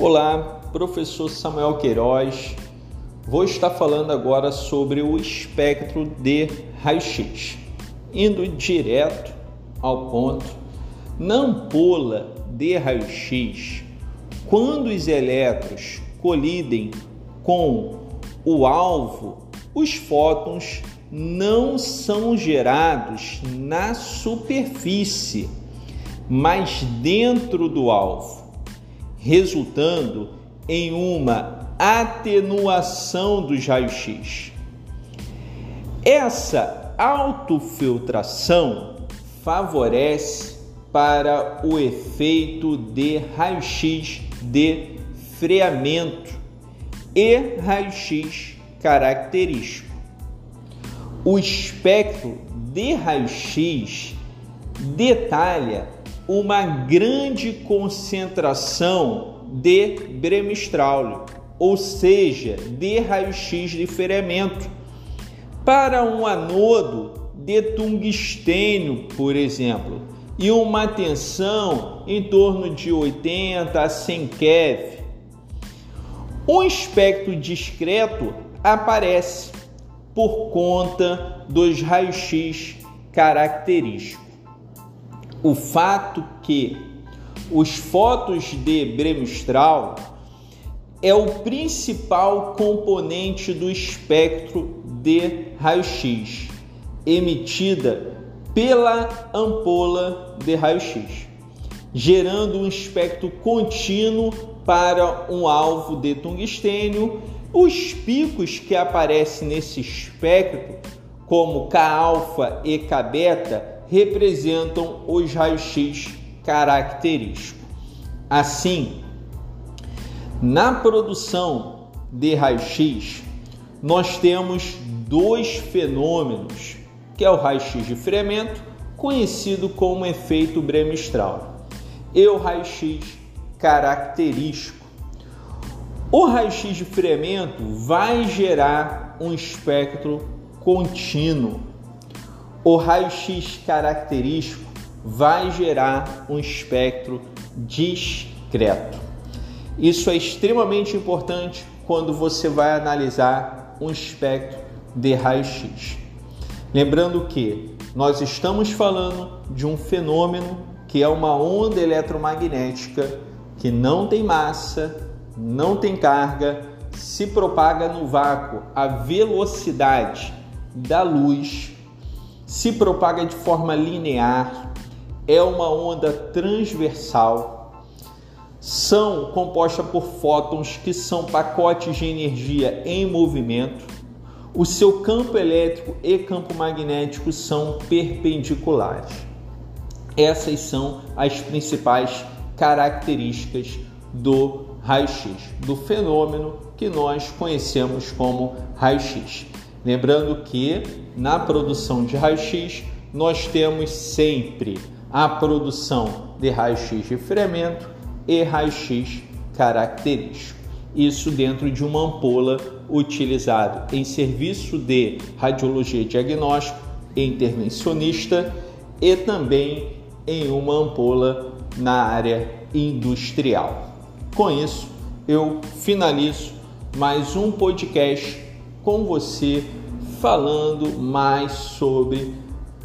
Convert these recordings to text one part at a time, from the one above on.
Olá, professor Samuel Queiroz. Vou estar falando agora sobre o espectro de raio-x. Indo direto ao ponto, na ampola de raio-x, quando os elétrons colidem com o alvo, os fótons não são gerados na superfície, mas dentro do alvo resultando em uma atenuação dos raios-x. Essa autofiltração favorece para o efeito de raio-x de freamento e raio-x característico. O espectro de raio-x detalha uma grande concentração de bremistraulio, ou seja, de raio-x de ferimento. Para um anodo de tungstênio, por exemplo, e uma tensão em torno de 80 a 100 keV. Um espectro discreto aparece por conta dos raios-x característicos o fato que os fótons de Bremistral é o principal componente do espectro de raio-x emitida pela ampola de raio-x, gerando um espectro contínuo para um alvo de tungstênio. Os picos que aparecem nesse espectro, como K-alfa e K-beta, representam os raios-x característicos. Assim, na produção de raio-x, nós temos dois fenômenos, que é o raio-x de friamento, conhecido como efeito Bremistral, e o raio-x característico. O raio-x de friamento vai gerar um espectro contínuo, o raio-x característico vai gerar um espectro discreto. Isso é extremamente importante quando você vai analisar um espectro de raio-x. Lembrando que nós estamos falando de um fenômeno que é uma onda eletromagnética que não tem massa, não tem carga, se propaga no vácuo a velocidade da luz se propaga de forma linear, é uma onda transversal, são compostas por fótons que são pacotes de energia em movimento. O seu campo elétrico e campo magnético são perpendiculares. Essas são as principais características do raio-x, do fenômeno que nós conhecemos como raio-x. Lembrando que na produção de raio-x nós temos sempre a produção de raio-x de fermento e raio-x característico. Isso dentro de uma ampola utilizado em serviço de radiologia diagnóstico intervencionista e também em uma ampola na área industrial. Com isso, eu finalizo mais um podcast com você falando mais sobre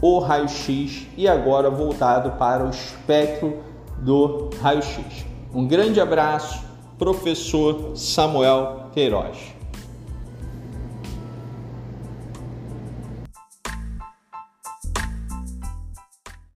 o raio-x e agora voltado para o espectro do raio-x. Um grande abraço, professor Samuel Queiroz.